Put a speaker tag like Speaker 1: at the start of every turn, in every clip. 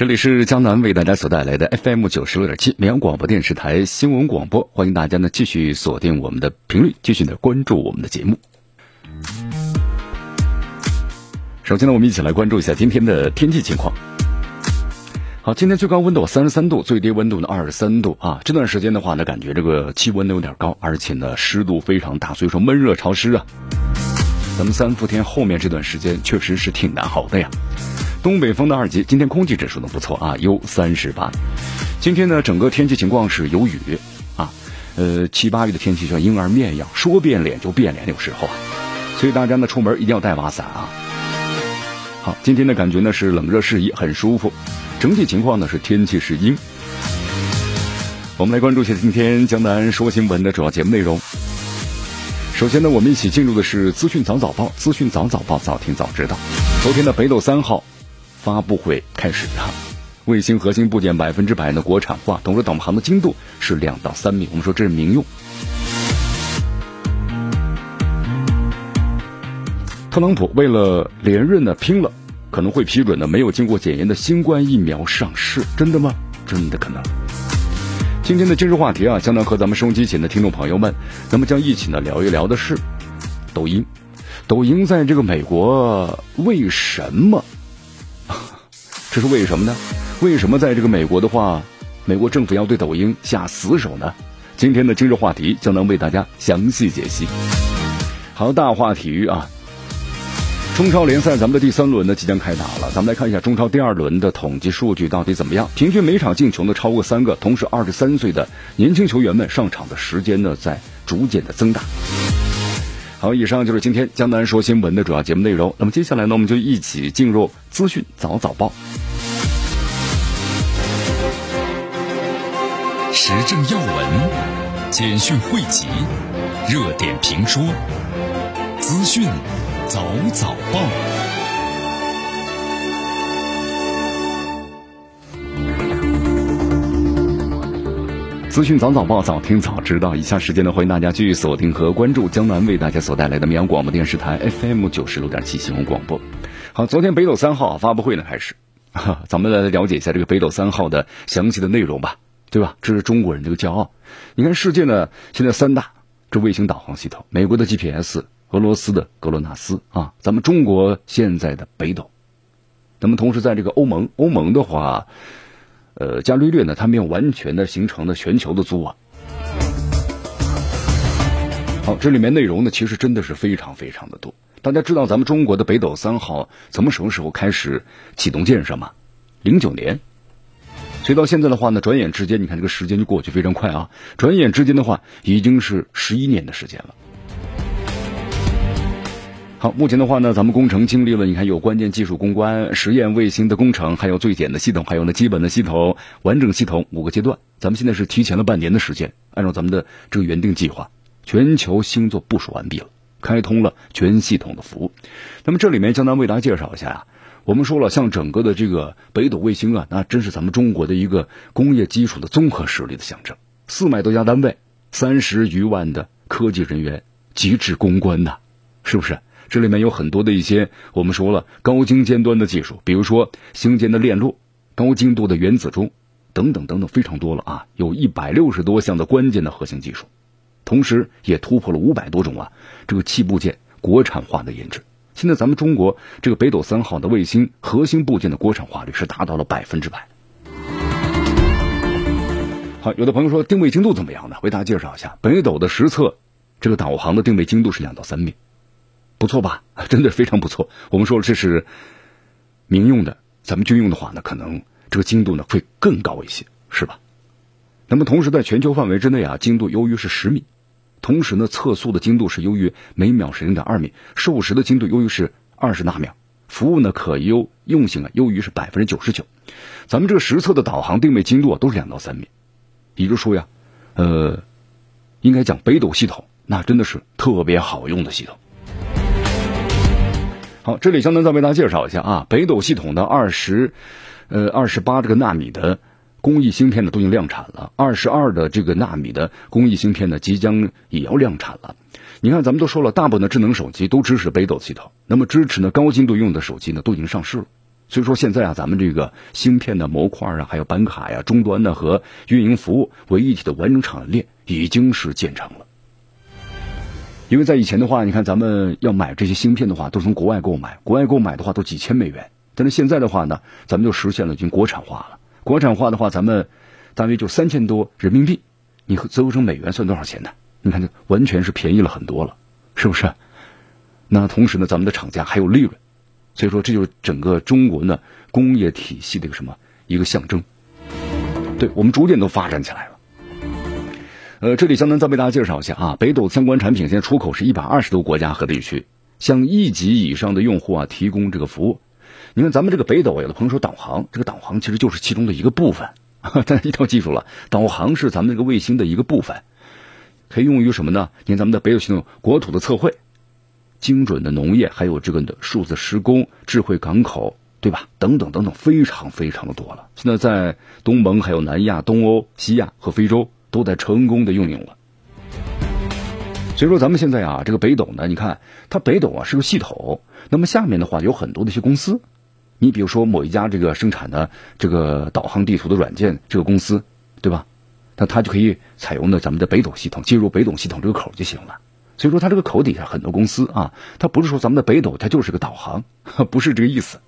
Speaker 1: 这里是江南为大家所带来的 FM 九十六点七绵阳广播电视台新闻广播，欢迎大家呢继续锁定我们的频率，继续的关注我们的节目。首先呢，我们一起来关注一下今天的天气情况。好，今天最高温度三十三度，最低温度呢二十三度啊。这段时间的话呢，感觉这个气温呢有点高，而且呢湿度非常大，所以说闷热潮湿啊。咱们三伏天后面这段时间确实是挺难熬的呀。东北风的二级，今天空气指数呢不错啊，优三十八。今天呢，整个天气情况是有雨啊，呃，七八月的天气像婴儿面一样，说变脸就变脸，有时候啊，所以大家呢出门一定要带把伞啊。好，今天的感觉呢是冷热适宜，很舒服。整体情况呢是天气是阴。我们来关注一下今天江南说新闻的主要节目内容。首先呢，我们一起进入的是资讯早早报，资讯早早报，早听早知道。昨天的北斗三号。发布会开始啊！卫星核心部件百分之百的国产化，同时导航的精度是两到三米。我们说这是民用。特朗普为了连任呢，拼了，可能会批准的没有经过检验的新冠疫苗上市，真的吗？真的可能。今天的今日话题啊，相当和咱们收音机前的听众朋友们，咱们将一起呢聊一聊的是抖音。抖音在这个美国为什么？这是为什么呢？为什么在这个美国的话，美国政府要对抖音下死手呢？今天的今日话题将能为大家详细解析。好，大话体育啊，中超联赛咱们的第三轮呢即将开打了，咱们来看一下中超第二轮的统计数据到底怎么样？平均每场进球呢超过三个，同时二十三岁的年轻球员们上场的时间呢在逐渐的增大。好，以上就是今天江南说新闻的主要节目内容。那么接下来呢，我们就一起进入资讯早早报。时政要闻、简讯汇集、热点评说、资讯早早报。资讯早早报，早听早知道。以下时间呢，欢迎大家继续锁定和关注江南为大家所带来的绵阳广播电视台 FM 九十六点七新闻广播。好，昨天北斗三号发布会呢开始，咱们来了解一下这个北斗三号的详细的内容吧，对吧？这是中国人这个骄傲。你看，世界呢现在三大这卫星导航系统，美国的 GPS，俄罗斯的格罗纳斯啊，咱们中国现在的北斗。那么同时在这个欧盟，欧盟的话。呃，伽利略呢，它没有完全的形成了全球的组网。好，这里面内容呢，其实真的是非常非常的多。大家知道咱们中国的北斗三号怎么什么时候开始启动建设吗？零九年。所以到现在的话呢，转眼之间，你看这个时间就过去非常快啊！转眼之间的话，已经是十一年的时间了。好，目前的话呢，咱们工程经历了，你看有关键技术攻关、实验卫星的工程，还有最简的系统，还有呢基本的系统、完整系统五个阶段。咱们现在是提前了半年的时间，按照咱们的这个原定计划，全球星座部署完毕了，开通了全系统的服务。那么这里面将咱为大家介绍一下啊，我们说了，像整个的这个北斗卫星啊，那真是咱们中国的一个工业基础的综合实力的象征。四百多家单位，三十余万的科技人员，极致攻关呐，是不是？这里面有很多的一些，我们说了高精尖端的技术，比如说星间的链路、高精度的原子钟等等等等，非常多了啊，有一百六十多项的关键的核心技术，同时也突破了五百多种啊这个器部件国产化的研制。现在咱们中国这个北斗三号的卫星核心部件的国产化率是达到了百分之百。好，有的朋友说定位精度怎么样呢？为大家介绍一下，北斗的实测这个导航的定位精度是两到三米。不错吧？真的非常不错。我们说这是民用的，咱们军用的话呢，可能这个精度呢会更高一些，是吧？那么同时在全球范围之内啊，精度优于是十米，同时呢测速的精度是优于每秒是零点二米，授时的精度优于是二十纳秒，服务呢可优用性啊优于是百分之九十九。咱们这个实测的导航定位精度啊都是两到三米，也就说呀，呃，应该讲北斗系统那真的是特别好用的系统。好，这里江南再为大家介绍一下啊，北斗系统的二十，呃，二十八这个纳米的工艺芯片呢都已经量产了，二十二的这个纳米的工艺芯片呢即将也要量产了。你看，咱们都说了，大部分的智能手机都支持北斗系统，那么支持呢高精度用的手机呢都已经上市了。所以说现在啊，咱们这个芯片的模块啊，还有板卡呀、终端呢和运营服务为一体的完整产业链已经是建成了。因为在以前的话，你看咱们要买这些芯片的话，都从国外购买，国外购买的话都几千美元。但是现在的话呢，咱们就实现了已经国产化了。国产化的话，咱们大约就三千多人民币，你折合成美元算多少钱呢？你看，这完全是便宜了很多了，是不是？那同时呢，咱们的厂家还有利润，所以说这就是整个中国呢工业体系的一个什么一个象征。对我们逐渐都发展起来了。呃，这里相当再为大家介绍一下啊，北斗相关产品现在出口是一百二十多国家和地区，向一级以上的用户啊提供这个服务。你看咱们这个北斗，有的朋友说导航，这个导航其实就是其中的一个部分，大家一定要记住了，导航是咱们这个卫星的一个部分，可以用于什么呢？你看咱们的北斗系统国土的测绘、精准的农业，还有这个的数字施工、智慧港口，对吧？等等等等，非常非常的多了。现在在东盟、还有南亚、东欧、西亚和非洲。都在成功的运用了，所以说咱们现在啊，这个北斗呢，你看它北斗啊是个系统，那么下面的话有很多的一些公司，你比如说某一家这个生产的这个导航地图的软件这个公司，对吧？那它就可以采用的咱们的北斗系统，进入北斗系统这个口就行了。所以说它这个口底下很多公司啊，它不是说咱们的北斗它就是个导航，不是这个意思。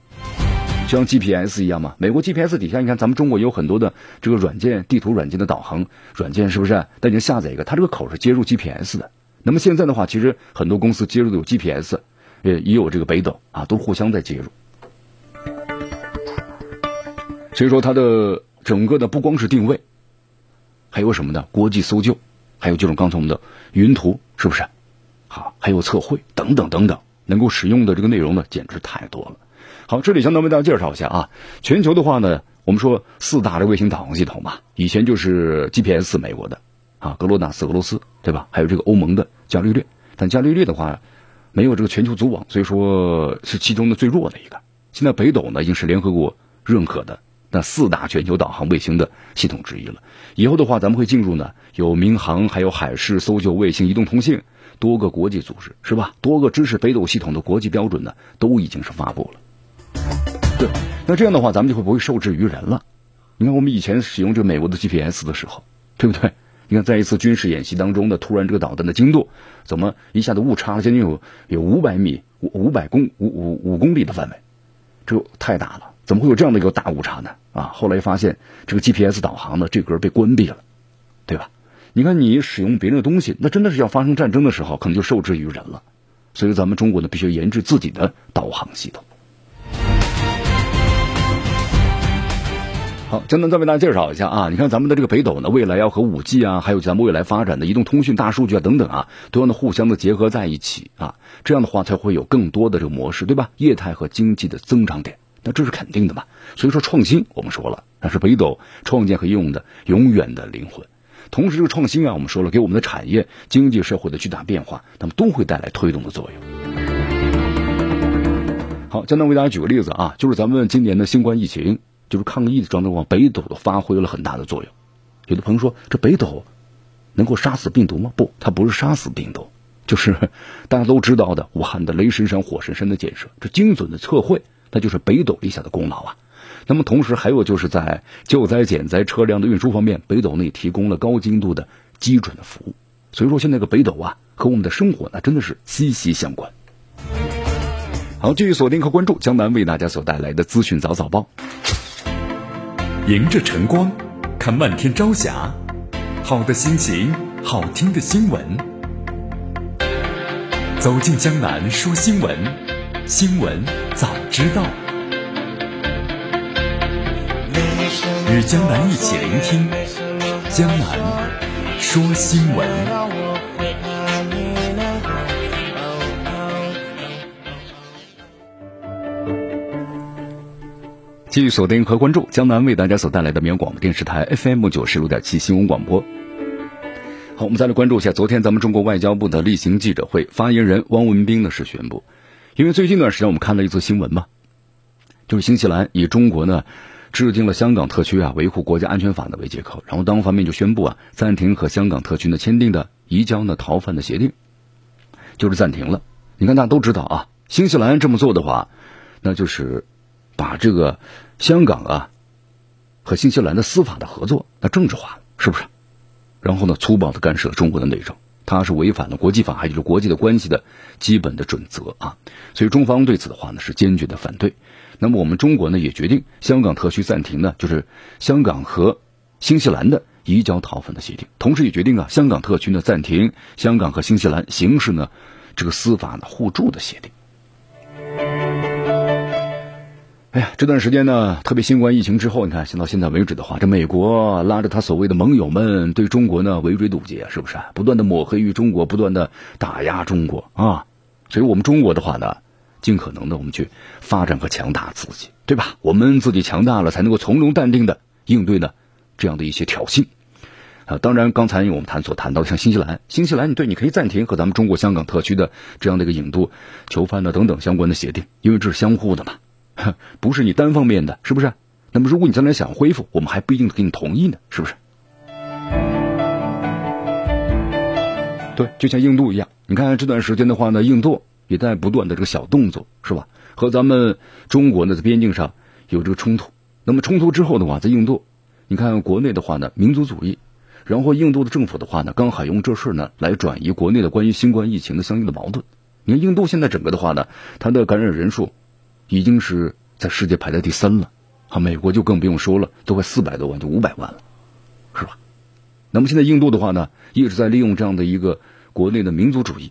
Speaker 1: 像 GPS 一样嘛，美国 GPS 底下，你看咱们中国有很多的这个软件，地图软件的导航软件，是不是？但你下载一个，它这个口是接入 GPS 的。那么现在的话，其实很多公司接入的有 GPS，也也有这个北斗啊，都互相在接入。所以说它的整个的不光是定位，还有什么呢？国际搜救，还有就是刚才我们的云图，是不是？好，还有测绘等等等等，能够使用的这个内容呢，简直太多了。好，这里相当为大家介绍一下啊。全球的话呢，我们说四大的卫星导航系统嘛，以前就是 GPS 美国的啊，格罗纳斯俄罗斯对吧？还有这个欧盟的伽利略，但伽利略的话没有这个全球组网，所以说是其中的最弱的一个。现在北斗呢已经是联合国认可的那四大全球导航卫星的系统之一了。以后的话，咱们会进入呢有民航、还有海事搜救、卫星、移动通信多个国际组织是吧？多个支持北斗系统的国际标准呢都已经是发布了。对，那这样的话，咱们就会不会受制于人了？你看，我们以前使用这个美国的 GPS 的时候，对不对？你看，在一次军事演习当中呢，突然这个导弹的精度怎么一下子误差了将近有有五百米、五五百公五五五公里的范围，这太大了，怎么会有这样的一个大误差呢？啊，后来发现这个 GPS 导航呢，这格被关闭了，对吧？你看，你使用别人的东西，那真的是要发生战争的时候，可能就受制于人了。所以，咱们中国呢，必须要研制自己的导航系统。好，江南再为大家介绍一下啊，你看咱们的这个北斗呢，未来要和五 G 啊，还有咱们未来发展的移动通讯、大数据啊等等啊，都要呢互相的结合在一起啊，这样的话才会有更多的这个模式，对吧？业态和经济的增长点，那这是肯定的嘛。所以说创新，我们说了，那是北斗创建和应用的永远的灵魂。同时，这个创新啊，我们说了，给我们的产业、经济社会的巨大变化，那么都会带来推动的作用。好，江南为大家举个例子啊，就是咱们今年的新冠疫情。就是抗疫的状态，往，北斗都发挥了很大的作用。有的朋友说，这北斗能够杀死病毒吗？不，它不是杀死病毒，就是 大家都知道的武汉的雷神山、火神山的建设，这精准的测绘，那就是北斗立下的功劳啊。那么同时还有就是在救灾减灾车辆的运输方面，北斗呢也提供了高精度的基准的服务。所以说，现在个北斗啊，和我们的生活呢真的是息息相关。好，继续锁定和关注江南为大家所带来的资讯早早报。
Speaker 2: 迎着晨光，看漫天朝霞，好的心情，好听的新闻。走进江南说新闻，新闻早知道。与江南一起聆听江南说新闻。
Speaker 1: 继续锁定和关注江南为大家所带来的绵阳广播电视台 FM 九十六点七新闻广播。好，我们再来关注一下昨天咱们中国外交部的例行记者会，发言人汪文斌呢是宣布，因为最近一段时间我们看了一则新闻嘛，就是新西兰以中国呢制定了香港特区啊维护国家安全法的为借口，然后当方面就宣布啊暂停和香港特区呢签订的移交呢逃犯的协定，就是暂停了。你看大家都知道啊，新西兰这么做的话，那就是把这个香港啊和新西兰的司法的合作那政治化了，是不是？然后呢，粗暴的干涉中国的内政，它是违反了国际法，还有就是国际的关系的基本的准则啊。所以中方对此的话呢是坚决的反对。那么我们中国呢也决定香港特区暂停呢，就是香港和新西兰的移交逃犯的协定，同时也决定啊香港特区呢暂停香港和新西兰刑事呢这个司法呢互助的协定。哎呀，这段时间呢，特别新冠疫情之后，你看，到现在为止的话，这美国拉着他所谓的盟友们对中国呢围追堵截，是不是？不断的抹黑于中国，不断的打压中国啊！所以我们中国的话呢，尽可能的我们去发展和强大自己，对吧？我们自己强大了，才能够从容淡定的应对呢这样的一些挑衅啊！当然，刚才我们谈所谈到的，像新西兰，新西兰，你对，你可以暂停和咱们中国香港特区的这样的一个引渡囚犯呢等等相关的协定，因为这是相互的嘛。哼 不是你单方面的，是不是？那么如果你将来想恢复，我们还不一定给你同意呢，是不是？对，就像印度一样，你看这段时间的话呢，印度也在不断的这个小动作，是吧？和咱们中国呢在边境上有这个冲突。那么冲突之后的话，在印度，你看国内的话呢，民族主义，然后印度的政府的话呢，刚好用这事呢来转移国内的关于新冠疫情的相应的矛盾。你看印度现在整个的话呢，它的感染人数。已经是在世界排在第三了，啊，美国就更不用说了，都快四百多万，就五百万了，是吧？那么现在印度的话呢，一直在利用这样的一个国内的民族主义，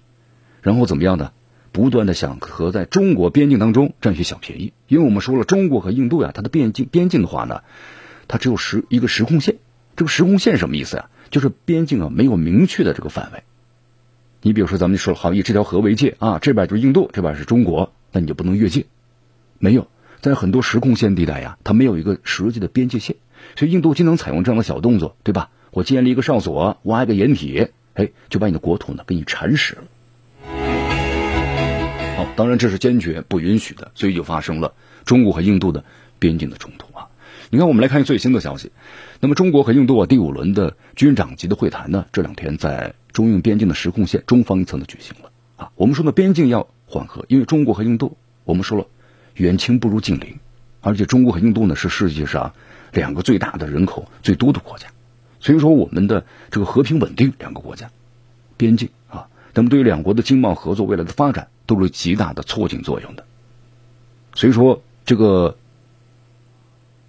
Speaker 1: 然后怎么样呢？不断的想和在中国边境当中占取小便宜，因为我们说了，中国和印度呀，它的边境边境的话呢，它只有时一个时空线，这个时空线什么意思呀？就是边境啊没有明确的这个范围。你比如说咱们说了，好以这条河为界啊，这边就是印度，这边是中国，那你就不能越界。没有，在很多时空线地带呀，它没有一个实际的边界线，所以印度经常采用这样的小动作，对吧？我建立一个哨所，挖一个掩体，哎，就把你的国土呢给你蚕食了。好，当然这是坚决不允许的，所以就发生了中国和印度的边境的冲突啊。你看，我们来看最新的消息，那么中国和印度啊第五轮的军长级的会谈呢，这两天在中印边境的时空线中方一侧呢举行了啊。我们说呢，边境要缓和，因为中国和印度，我们说了。远亲不如近邻，而且中国和印度呢是世界上两个最大的人口最多的国家，所以说我们的这个和平稳定两个国家边境啊，那么对于两国的经贸合作未来的发展都是极大的促进作用的。所以说这个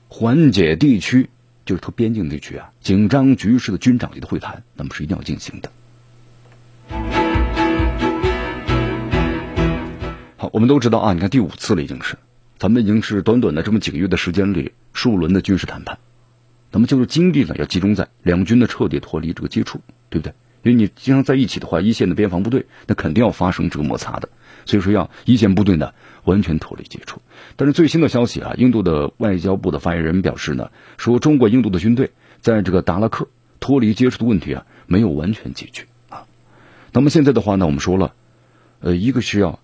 Speaker 1: 缓解地区就是特边境地区啊紧张局势的军长级的会谈，那么是一定要进行的。我们都知道啊，你看第五次了已经是，咱们已经是短短的这么几个月的时间里数轮的军事谈判，那么就是精力呢要集中在两军的彻底脱离这个接触，对不对？因为你经常在一起的话，一线的边防部队那肯定要发生这个摩擦的，所以说要一线部队呢完全脱离接触。但是最新的消息啊，印度的外交部的发言人表示呢，说中国印度的军队在这个达拉克脱离接触的问题啊没有完全解决啊。那么现在的话呢，我们说了，呃，一个是要。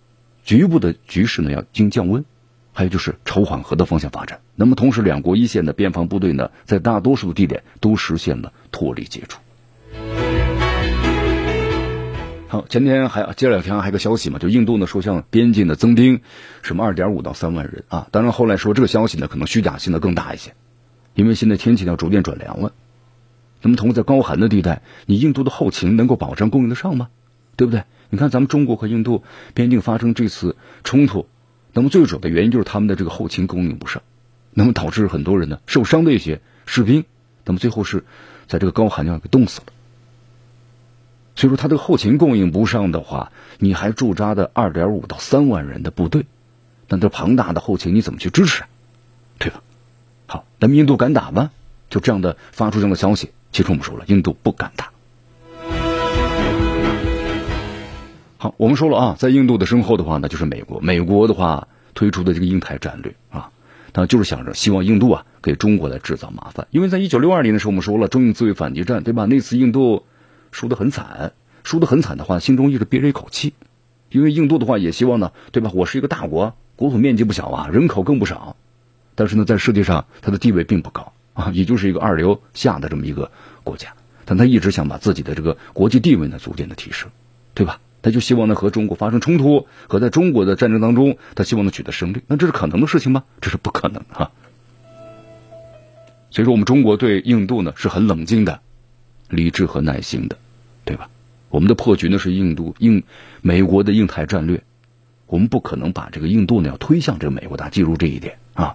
Speaker 1: 局部的局势呢要经降温，还有就是朝缓和的方向发展。那么同时，两国一线的边防部队呢，在大多数的地点都实现了脱离接触。好，前天还接两天还有个消息嘛，就印度呢说向边境的增兵什么二点五到三万人啊。当然后来说这个消息呢可能虚假性的更大一些，因为现在天气要逐渐转凉了。那么同在高寒的地带，你印度的后勤能够保障供应得上吗？对不对？你看，咱们中国和印度边境发生这次冲突，那么最主要的原因就是他们的这个后勤供应不上，那么导致很多人呢受伤的一些士兵，那么最后是在这个高寒地方给冻死了。所以说，他这个后勤供应不上的话，你还驻扎的二点五到三万人的部队，那这庞大的后勤你怎么去支持啊？对吧？好，那么印度敢打吗？就这样的发出这样的消息，其实我们说了，印度不敢打。好，我们说了啊，在印度的身后的话呢，就是美国。美国的话推出的这个印太战略啊，他就是想着希望印度啊给中国来制造麻烦。因为在一九六二年的时候，我们说了中印自卫反击战，对吧？那次印度输得很惨，输得很惨的话，心中一直憋着一口气。因为印度的话也希望呢，对吧？我是一个大国，国土面积不小啊，人口更不少，但是呢，在世界上它的地位并不高啊，也就是一个二流下的这么一个国家。但他一直想把自己的这个国际地位呢逐渐的提升，对吧？他就希望呢和中国发生冲突，和在中国的战争当中，他希望能取得胜利。那这是可能的事情吗？这是不可能哈。所以说，我们中国对印度呢是很冷静的、理智和耐心的，对吧？我们的破局呢是印度印美国的印太战略，我们不可能把这个印度呢要推向这个美国，大家记住这一点啊。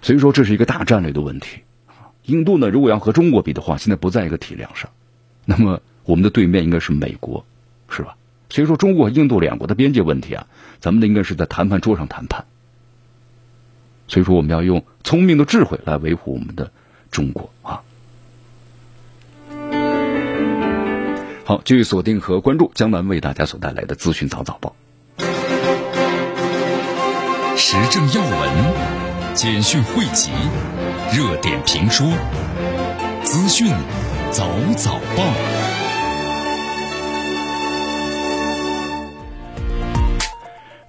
Speaker 1: 所以说，这是一个大战略的问题。印度呢，如果要和中国比的话，现在不在一个体量上，那么我们的对面应该是美国，是吧？所以说，中国和印度两国的边界问题啊，咱们的应该是在谈判桌上谈判。所以说，我们要用聪明的智慧来维护我们的中国啊。好，继续锁定和关注江南为大家所带来的资讯早早报，
Speaker 2: 时政要闻、简讯汇集、热点评说、资讯早早报。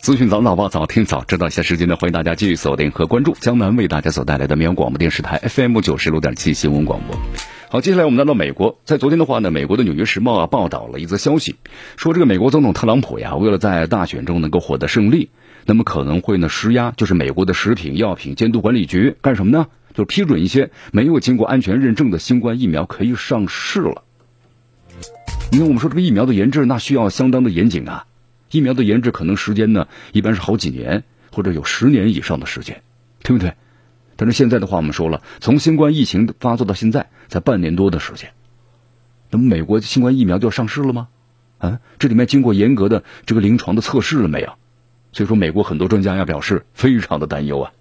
Speaker 1: 资讯早早报，早听早知道。一下时间呢，欢迎大家继续锁定和关注江南为大家所带来的绵阳广播电视台 FM 九十六点七新闻广播。好，接下来我们来到美国。在昨天的话呢，美国的《纽约时报》啊报道了一则消息，说这个美国总统特朗普呀，为了在大选中能够获得胜利，那么可能会呢施压，就是美国的食品药品监督管理局干什么呢？就批准一些没有经过安全认证的新冠疫苗可以上市了。你看，我们说这个疫苗的研制，那需要相当的严谨啊。疫苗的研制可能时间呢，一般是好几年，或者有十年以上的时间，对不对？但是现在的话，我们说了，从新冠疫情发作到现在才半年多的时间，那么美国新冠疫苗就要上市了吗？啊，这里面经过严格的这个临床的测试了没有？所以说，美国很多专家要表示非常的担忧啊。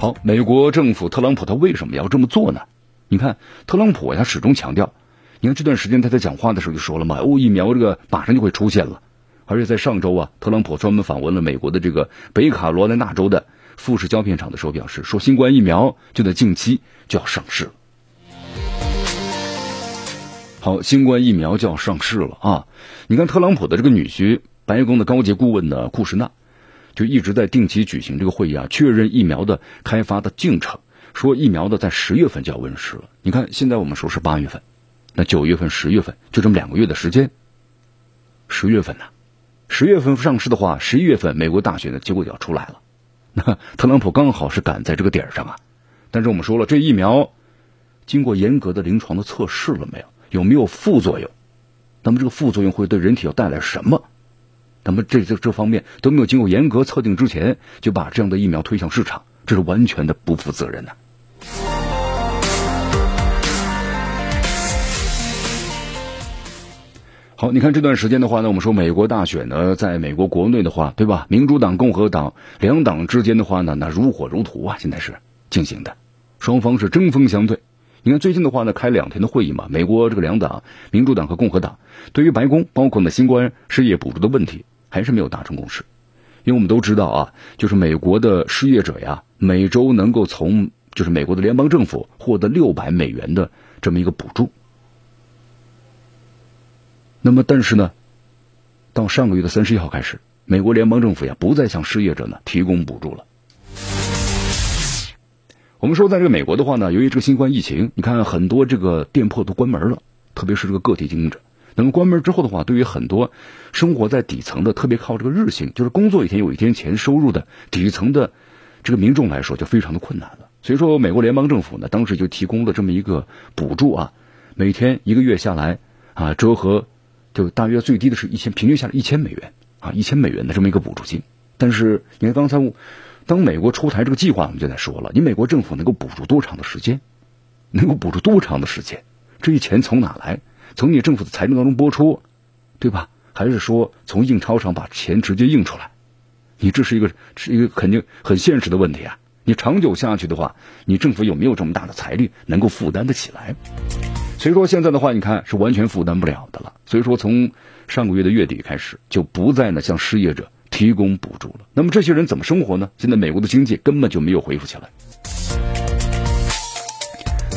Speaker 1: 好，美国政府特朗普他为什么要这么做呢？你看，特朗普他始终强调，你看这段时间他在讲话的时候就说了嘛，哦，疫苗这个马上就会出现了，而且在上周啊，特朗普专门访问了美国的这个北卡罗来纳州的。富士胶片厂的时候表示，说新冠疫苗就在近期就要上市了。好，新冠疫苗就要上市了啊！你看，特朗普的这个女婿，白宫的高级顾问呢库什纳，就一直在定期举行这个会议啊，确认疫苗的开发的进程，说疫苗的在十月份就要问世了。你看，现在我们说是八月份，那九月份、十月份就这么两个月的时间，十月份呢，十月份上市的话，十一月份美国大选的结果就要出来了。那特朗普刚好是赶在这个点儿上啊，但是我们说了，这疫苗经过严格的临床的测试了没有？有没有副作用？那么这个副作用会对人体要带来什么？那么这这这方面都没有经过严格测定之前，就把这样的疫苗推向市场，这是完全的不负责任的。好，你看这段时间的话呢，我们说美国大选呢，在美国国内的话，对吧？民主党、共和党两党之间的话呢，那如火如荼啊，现在是进行的，双方是针锋相对。你看最近的话呢，开两天的会议嘛，美国这个两党，民主党和共和党，对于白宫包括呢新冠失业补助的问题，还是没有达成共识。因为我们都知道啊，就是美国的失业者呀，每周能够从就是美国的联邦政府获得六百美元的这么一个补助。那么，但是呢，到上个月的三十一号开始，美国联邦政府呀不再向失业者呢提供补助了。我们说，在这个美国的话呢，由于这个新冠疫情，你看很多这个店铺都关门了，特别是这个个体经营者。那么关门之后的话，对于很多生活在底层的，特别靠这个日薪，就是工作一天有一天钱收入的底层的这个民众来说，就非常的困难了。所以说，美国联邦政府呢，当时就提供了这么一个补助啊，每天一个月下来啊，折合。就大约最低的是一千，平均下来一千美元啊，一千美元的这么一个补助金。但是你看刚才我，当美国出台这个计划，我们就在说了，你美国政府能够补助多长的时间？能够补助多长的时间？这些钱从哪来？从你政府的财政当中拨出，对吧？还是说从印钞厂把钱直接印出来？你这是一个是一个肯定很现实的问题啊！你长久下去的话，你政府有没有这么大的财力能够负担得起来？所以说现在的话，你看是完全负担不了的了。所以说从上个月的月底开始，就不再呢向失业者提。供补助了。那么这些人怎么生活呢？现在美国的经济根本就没有恢复起来。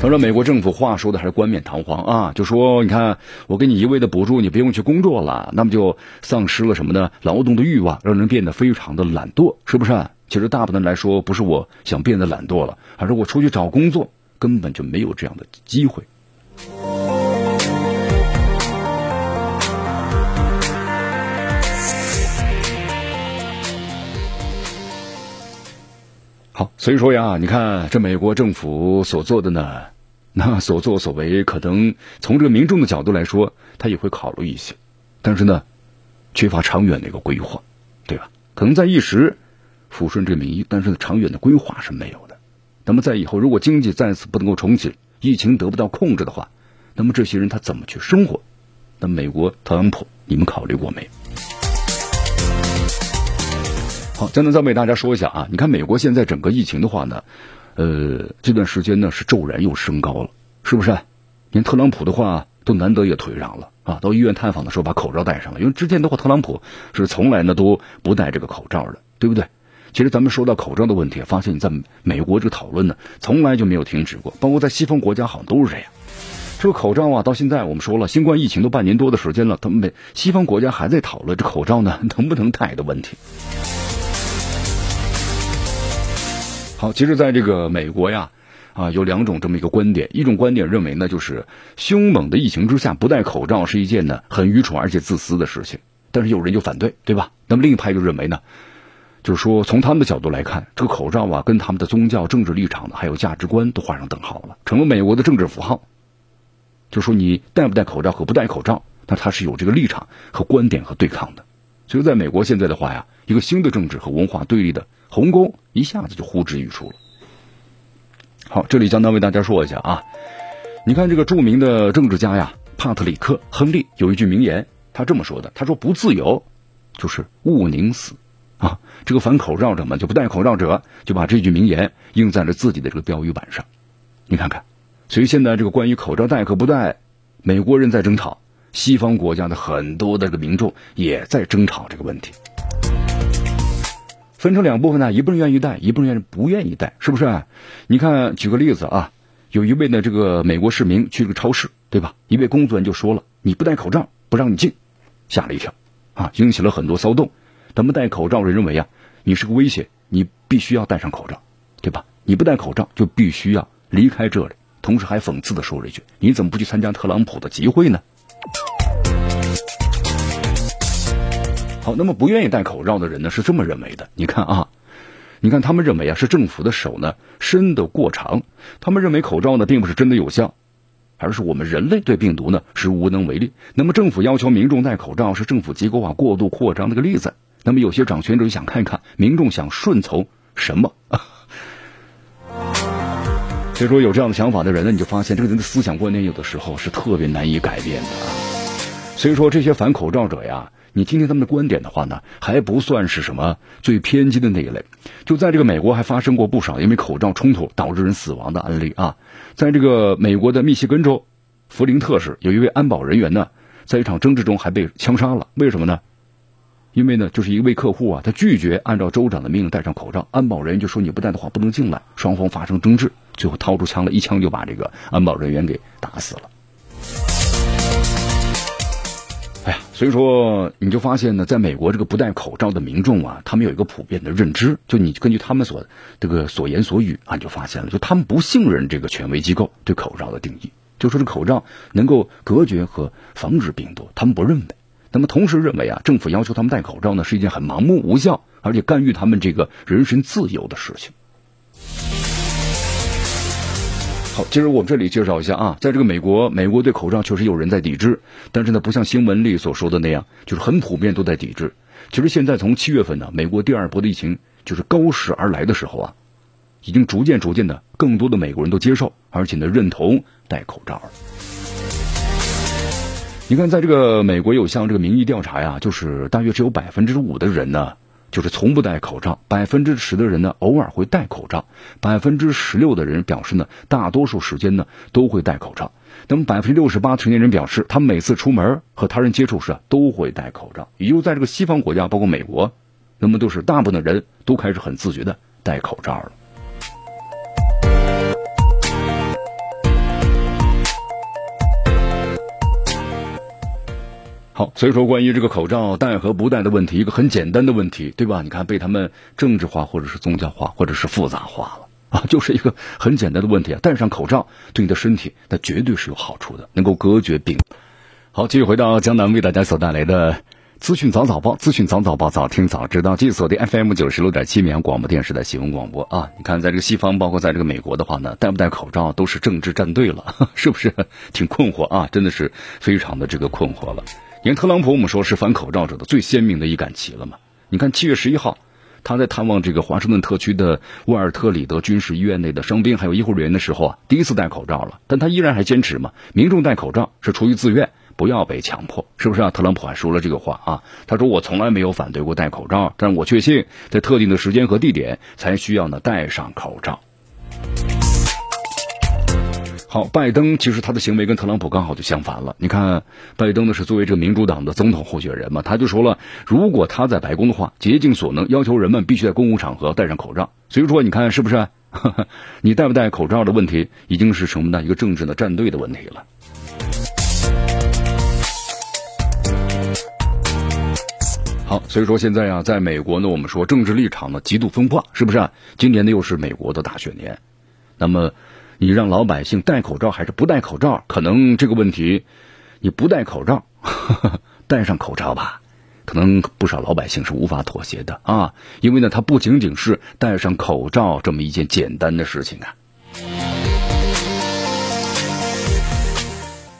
Speaker 1: 当然，美国政府话说的还是冠冕堂皇啊，就说你看，我给你一味的补助，你不用去工作了，那么就丧失了什么呢？劳动的欲望，让人变得非常的懒惰，是不是？其实大部分来说，不是我想变得懒惰了，而是我出去找工作根本就没有这样的机会。好，所以说呀，你看这美国政府所做的呢，那所作所为，可能从这个民众的角度来说，他也会考虑一些，但是呢，缺乏长远的一个规划，对吧？可能在一时抚顺这个民意，但是长远的规划是没有的。那么在以后，如果经济再次不能够重启，疫情得不到控制的话，那么这些人他怎么去生活？那美国特朗普，你们考虑过没？好，再能再为大家说一下啊，你看美国现在整个疫情的话呢，呃，这段时间呢是骤然又升高了，是不是？连特朗普的话都难得也退让了啊，到医院探访的时候把口罩戴上了，因为之前的话特朗普是从来呢都不戴这个口罩的，对不对？其实咱们说到口罩的问题，发现你在美国这个讨论呢从来就没有停止过，包括在西方国家好像都是这样。这个口罩啊，到现在我们说了，新冠疫情都半年多的时间了，他们美西方国家还在讨论这口罩呢 能不能戴的问题。好，其实，在这个美国呀，啊，有两种这么一个观点。一种观点认为呢，就是凶猛的疫情之下不戴口罩是一件呢很愚蠢而且自私的事情。但是有人就反对，对吧？那么另一派就认为呢，就是说从他们的角度来看，这个口罩啊，跟他们的宗教、政治立场呢，还有价值观都画上等号了，成了美国的政治符号。就说你戴不戴口罩和不戴口罩，那它是有这个立场和观点和对抗的。所以，在美国现在的话呀，一个新的政治和文化对立的。鸿沟一下子就呼之欲出了。好，这里将单为大家说一下啊，你看这个著名的政治家呀，帕特里克·亨利有一句名言，他这么说的：“他说不自由就是勿宁死。”啊，这个反口罩者们就不戴口罩者就把这句名言印在了自己的这个标语板上。你看看，所以现在这个关于口罩戴可不戴，美国人在争吵，西方国家的很多的这个民众也在争吵这个问题。分成两部分呢，一部分愿意戴，一部分愿意不愿意戴，是不是？你看，举个例子啊，有一位呢，这个美国市民去这个超市，对吧？一位工作人员就说了：“你不戴口罩，不让你进。”吓了一跳，啊，引起了很多骚动。他们戴口罩人认为啊，你是个威胁，你必须要戴上口罩，对吧？你不戴口罩就必须要离开这里。同时还讽刺的说了一句：“你怎么不去参加特朗普的集会呢？”好，那么不愿意戴口罩的人呢，是这么认为的。你看啊，你看他们认为啊，是政府的手呢伸得过长。他们认为口罩呢并不是真的有效，而是我们人类对病毒呢是无能为力。那么政府要求民众戴口罩，是政府机构啊过度扩张的个例子。那么有些掌权者想看一看民众想顺从什么。所以说有这样的想法的人呢，你就发现这个人的思想观念有的时候是特别难以改变的。所以说这些反口罩者呀。你听听他们的观点的话呢，还不算是什么最偏激的那一类。就在这个美国，还发生过不少因为口罩冲突导致人死亡的案例啊。在这个美国的密西根州弗林特市，有一位安保人员呢，在一场争执中还被枪杀了。为什么呢？因为呢，就是一位客户啊，他拒绝按照州长的命令戴上口罩，安保人员就说你不戴的话不能进来。双方发生争执，最后掏出枪来，一枪就把这个安保人员给打死了。哎呀，所以说你就发现呢，在美国这个不戴口罩的民众啊，他们有一个普遍的认知，就你根据他们所这个所言所语啊，你就发现了，就他们不信任这个权威机构对口罩的定义，就说这口罩能够隔绝和防止病毒，他们不认为。那么同时认为啊，政府要求他们戴口罩呢，是一件很盲目无效，而且干预他们这个人身自由的事情。好，其实我们这里介绍一下啊，在这个美国，美国对口罩确实有人在抵制，但是呢，不像新闻里所说的那样，就是很普遍都在抵制。其实现在从七月份呢，美国第二波的疫情就是高势而来的时候啊，已经逐渐逐渐的，更多的美国人都接受，而且呢认同戴口罩了。你看，在这个美国有项这个民意调查呀，就是大约只有百分之五的人呢。就是从不戴口罩，百分之十的人呢偶尔会戴口罩，百分之十六的人表示呢大多数时间呢都会戴口罩。那么百分之六十八成年人表示，他每次出门和他人接触时都会戴口罩。也就在这个西方国家，包括美国，那么都是大部分的人都开始很自觉的戴口罩了。好，所以说关于这个口罩戴和不戴的问题，一个很简单的问题，对吧？你看被他们政治化，或者是宗教化，或者是复杂化了啊，就是一个很简单的问题啊。戴上口罩对你的身体，那绝对是有好处的，能够隔绝病。好，继续回到江南为大家所带来的资讯早早报，资讯早早报，早听早知道。继续锁定 FM 九十六点七绵阳广播电视的新闻广播啊。你看，在这个西方，包括在这个美国的话呢，戴不戴口罩都是政治站队了，是不是？挺困惑啊，真的是非常的这个困惑了。你看特朗普，我们说是反口罩者的最鲜明的一杆旗了嘛？你看七月十一号，他在探望这个华盛顿特区的沃尔特里德军事医院内的伤兵还有医护人员的时候啊，第一次戴口罩了。但他依然还坚持嘛，民众戴口罩是出于自愿，不要被强迫，是不是啊？特朗普还说了这个话啊，他说我从来没有反对过戴口罩，但我确信在特定的时间和地点才需要呢戴上口罩。好，拜登其实他的行为跟特朗普刚好就相反了。你看，拜登呢是作为这个民主党的总统候选人嘛，他就说了，如果他在白宫的话，竭尽所能要求人们必须在公共场合戴上口罩。所以说，你看是不是？你戴不戴口罩的问题，已经是什么呢？一个政治的站队的问题了。好，所以说现在啊，在美国呢，我们说政治立场呢极度分化，是不是？今年呢又是美国的大选年，那么。你让老百姓戴口罩还是不戴口罩？可能这个问题，你不戴口罩，戴上口罩吧，可能不少老百姓是无法妥协的啊！因为呢，它不仅仅是戴上口罩这么一件简单的事情啊。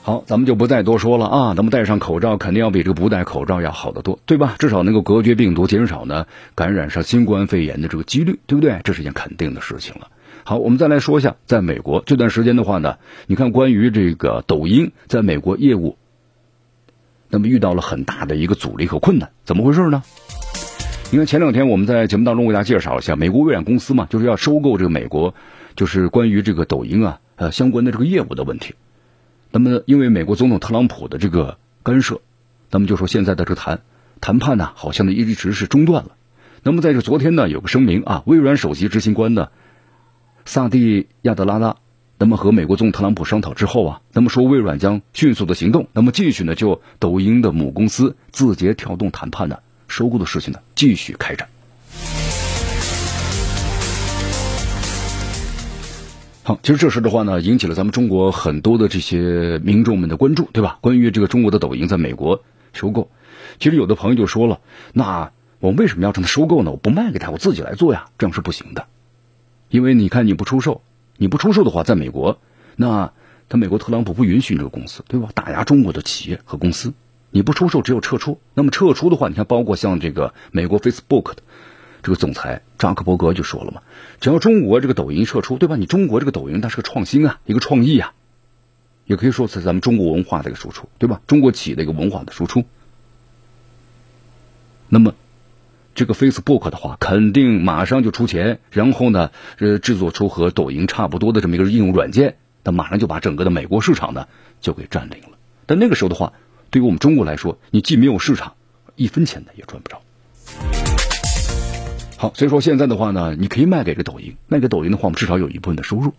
Speaker 1: 好，咱们就不再多说了啊。那么戴上口罩肯定要比这个不戴口罩要好得多，对吧？至少能够隔绝病毒，减少呢感染上新冠肺炎的这个几率，对不对？这是一件肯定的事情了。好，我们再来说一下，在美国这段时间的话呢，你看关于这个抖音在美国业务，那么遇到了很大的一个阻力和困难，怎么回事呢？你看前两天我们在节目当中为大家介绍一下，美国微软公司嘛，就是要收购这个美国，就是关于这个抖音啊，呃相关的这个业务的问题。那么因为美国总统特朗普的这个干涉，那么就说现在的这个谈谈判呢，好像呢一直是中断了。那么在这昨天呢，有个声明啊，微软首席执行官呢。萨蒂亚德拉拉，那么和美国总统特朗普商讨之后啊，那么说微软将迅速的行动，那么继续呢就抖音的母公司字节跳动谈判呢收购的事情呢继续开展。好，其实这事的话呢，引起了咱们中国很多的这些民众们的关注，对吧？关于这个中国的抖音在美国收购，其实有的朋友就说了，那我为什么要让他收购呢？我不卖给他，我自己来做呀，这样是不行的。因为你看，你不出售，你不出售的话，在美国，那他美国特朗普不允许这个公司，对吧？打压中国的企业和公司，你不出售，只有撤出。那么撤出的话，你看，包括像这个美国 Facebook 的这个总裁扎克伯格就说了嘛，只要中国这个抖音撤出，对吧？你中国这个抖音它是个创新啊，一个创意啊，也可以说是咱们中国文化的一个输出，对吧？中国企业的一个文化的输出。那么。这个 Facebook 的话，肯定马上就出钱，然后呢，呃，制作出和抖音差不多的这么一个应用软件，它马上就把整个的美国市场呢就给占领了。但那个时候的话，对于我们中国来说，你既没有市场，一分钱呢也赚不着。好，所以说现在的话呢，你可以卖给这抖音，卖给抖音的话，我们至少有一部分的收入，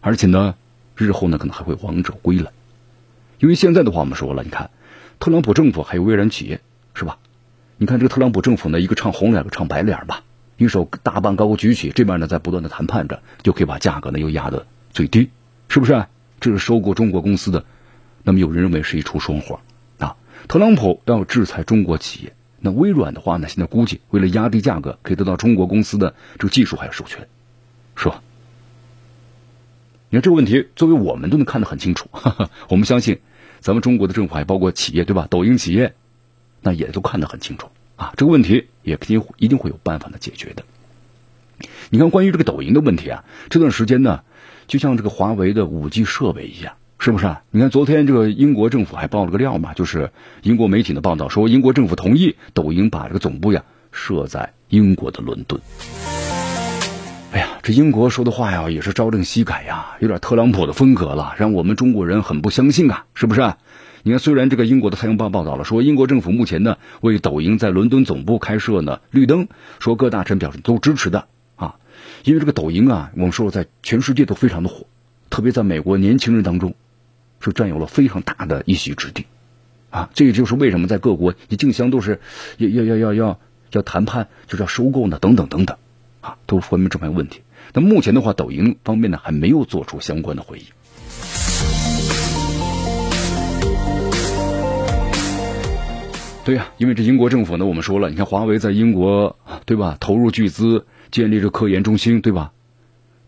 Speaker 1: 而且呢，日后呢可能还会王者归来。因为现在的话，我们说了，你看，特朗普政府还有微软企业，是吧？你看这个特朗普政府呢，一个唱红脸，一个唱白脸吧。一手大棒高高举起，这边呢在不断的谈判着，就可以把价格呢又压得最低，是不是？这是收购中国公司的，那么有人认为是一出双簧啊。特朗普要制裁中国企业，那微软的话呢，现在估计为了压低价格，可以得到中国公司的这个技术还有授权，是吧？你看这个问题，作为我们都能看得很清楚，我们相信咱们中国的政府还包括企业，对吧？抖音企业。那也都看得很清楚啊，这个问题也肯定一定会有办法的解决的。你看，关于这个抖音的问题啊，这段时间呢，就像这个华为的五 G 设备一样，是不是？你看，昨天这个英国政府还爆了个料嘛，就是英国媒体的报道说，英国政府同意抖音把这个总部呀设在英国的伦敦。哎呀，这英国说的话呀，也是朝令夕改呀，有点特朗普的风格了，让我们中国人很不相信啊，是不是？你看，虽然这个英国的《太阳报》报道了说，英国政府目前呢为抖音在伦敦总部开设呢绿灯，说各大臣表示都支持的啊，因为这个抖音啊，我们说在全世界都非常的火，特别在美国年轻人当中是占有了非常大的一席之地啊，这也就是为什么在各国你竞相都是要要要要要要谈判，就是要收购呢，等等等等啊，都说明这方面问题。那目前的话，抖音方面呢还没有做出相关的回应。对呀，因为这英国政府呢，我们说了，你看华为在英国，对吧？投入巨资建立着科研中心，对吧？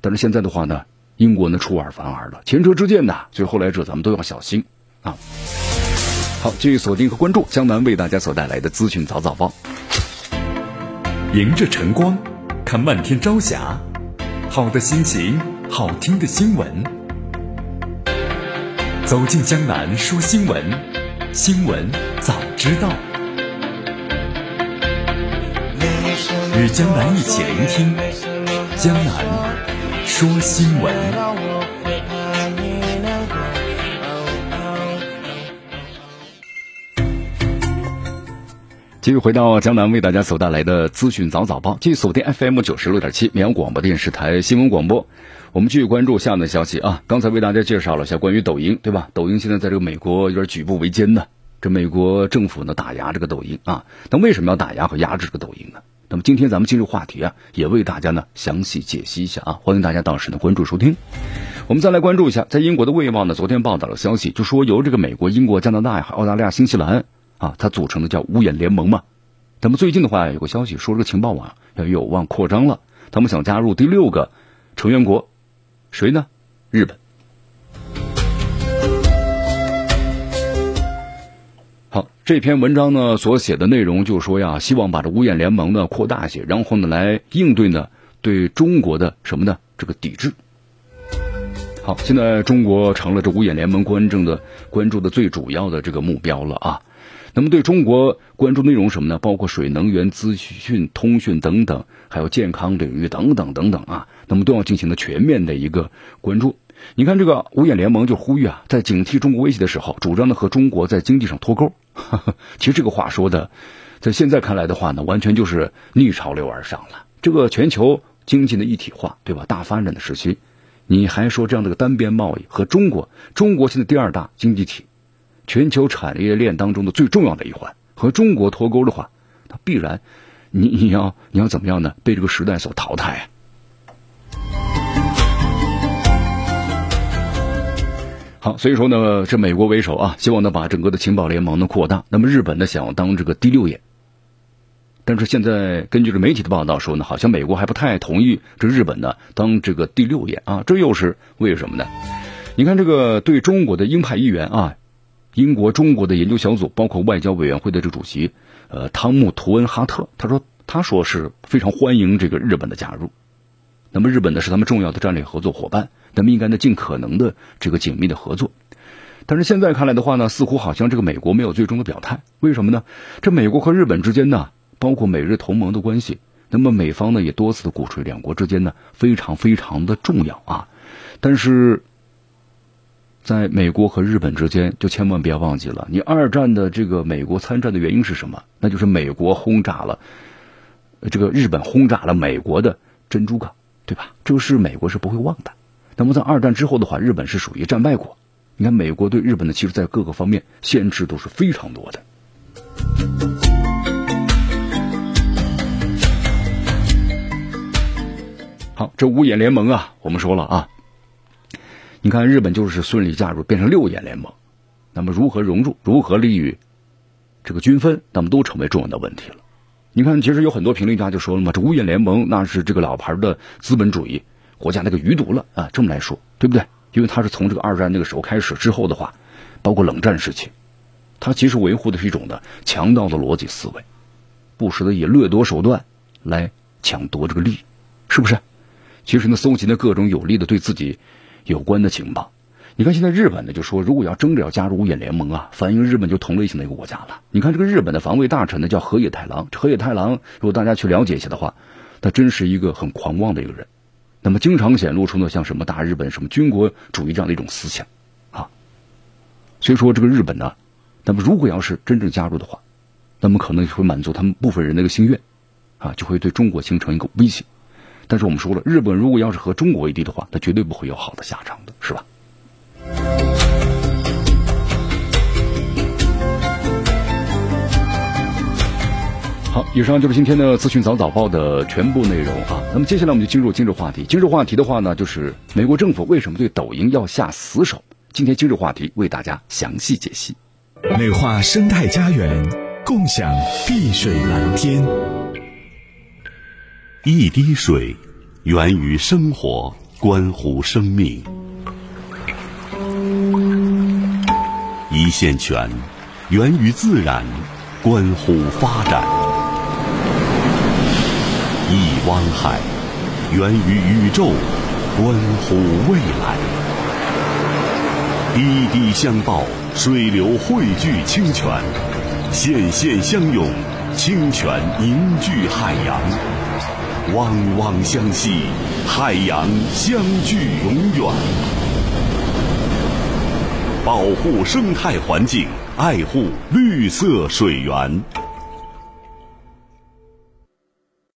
Speaker 1: 但是现在的话呢，英国呢出尔反尔了，前车之鉴呐，所以后来者咱们都要小心啊。好，继续锁定和关注江南为大家所带来的资讯早早报。
Speaker 2: 迎着晨光，看漫天朝霞，好的心情，好听的新闻，走进江南说新闻，新闻早知道。与江南一起聆听江南说新闻。
Speaker 1: 继续回到江南为大家所带来的资讯早早报，继续锁定 FM 九十六点七绵阳广播电视台新闻广播。我们继续关注下面的消息啊！刚才为大家介绍了一下关于抖音，对吧？抖音现在在这个美国有点举步维艰呢。这美国政府呢打压这个抖音啊，那为什么要打压和压制这个抖音呢？那么今天咱们进入话题啊，也为大家呢详细解析一下啊，欢迎大家到时呢关注收听。我们再来关注一下，在英国的《卫报》呢昨天报道了消息，就说由这个美国、英国、加拿大呀、澳大利亚、新西兰啊，它组成的叫五眼联盟嘛。那么最近的话有个消息说，这个情报网要有望扩张了，他们想加入第六个成员国，谁呢？日本。好，这篇文章呢所写的内容就是说呀，希望把这五眼联盟呢扩大些，然后呢来应对呢对中国的什么呢这个抵制。好，现在中国成了这五眼联盟关注的关注的最主要的这个目标了啊。那么对中国关注内容什么呢？包括水能源、资讯、通讯等等，还有健康领域等等等等啊。那么都要进行的全面的一个关注。你看这个五眼联盟就呼吁啊，在警惕中国威胁的时候，主张呢和中国在经济上脱钩。其实这个话说的，在现在看来的话呢，完全就是逆潮流而上了。这个全球经济的一体化，对吧？大发展的时期，你还说这样的个单边贸易和中国，中国现在第二大经济体，全球产业链当中的最重要的一环，和中国脱钩的话，那必然，你你要你要怎么样呢？被这个时代所淘汰！好，所以说呢，这美国为首啊，希望呢把整个的情报联盟呢扩大。那么日本呢想要当这个第六眼，但是现在根据这媒体的报道说呢，好像美国还不太同意这日本呢当这个第六眼啊，这又是为什么呢？你看这个对中国的鹰派议员啊，英国中国的研究小组，包括外交委员会的这主席呃汤姆图恩哈特，他说他说是非常欢迎这个日本的加入。那么日本呢是他们重要的战略合作伙伴，咱们应该呢尽可能的这个紧密的合作。但是现在看来的话呢，似乎好像这个美国没有最终的表态，为什么呢？这美国和日本之间呢，包括美日同盟的关系，那么美方呢也多次的鼓吹两国之间呢非常非常的重要啊。但是，在美国和日本之间，就千万不要忘记了，你二战的这个美国参战的原因是什么？那就是美国轰炸了这个日本轰炸了美国的珍珠港。对吧？这个是美国是不会忘的。那么在二战之后的话，日本是属于战败国。你看，美国对日本的其实在各个方面限制都是非常多的。好，这五眼联盟啊，我们说了啊，你看日本就是顺利加入，变成六眼联盟。那么如何融入，如何利于这个均分，那么都成为重要的问题了。你看，其实有很多评论家就说了嘛，这五眼联盟那是这个老牌的资本主义国家那个余毒了啊，这么来说，对不对？因为他是从这个二战那个时候开始之后的话，包括冷战时期，他其实维护的是一种的强盗的逻辑思维，不时的以掠夺手段来抢夺这个利益，是不是？其实呢，搜集的各种有利的对自己有关的情报。你看，现在日本呢就说，如果要争着要加入五眼联盟啊，反映日本就同类型的一个国家了。你看这个日本的防卫大臣呢叫河野太郎，河野太郎如果大家去了解一下的话，他真是一个很狂妄的一个人，那么经常显露出呢像什么大日本、什么军国主义这样的一种思想啊。所以说这个日本呢那么如果要是真正加入的话，那么可能会满足他们部分人的一个心愿，啊，就会对中国形成一个威胁。但是我们说了，日本如果要是和中国为敌的话，那绝对不会有好的下场的，是吧？好，以上就是今天的资讯早早报的全部内容啊。那么接下来我们就进入今日话题。今日话题的话呢，就是美国政府为什么对抖音要下死手？今天今日话题为大家详细解析。
Speaker 2: 美化生态家园，共享碧水蓝天。
Speaker 3: 一滴水源于生活，关乎生命；一线泉源于自然，关乎发展。一汪海源于宇宙，关乎未来；滴滴相报，水流汇聚清泉；线线相拥，清泉凝聚海洋；汪汪相惜，海洋相聚永远。保护生态环境，爱护绿色水源。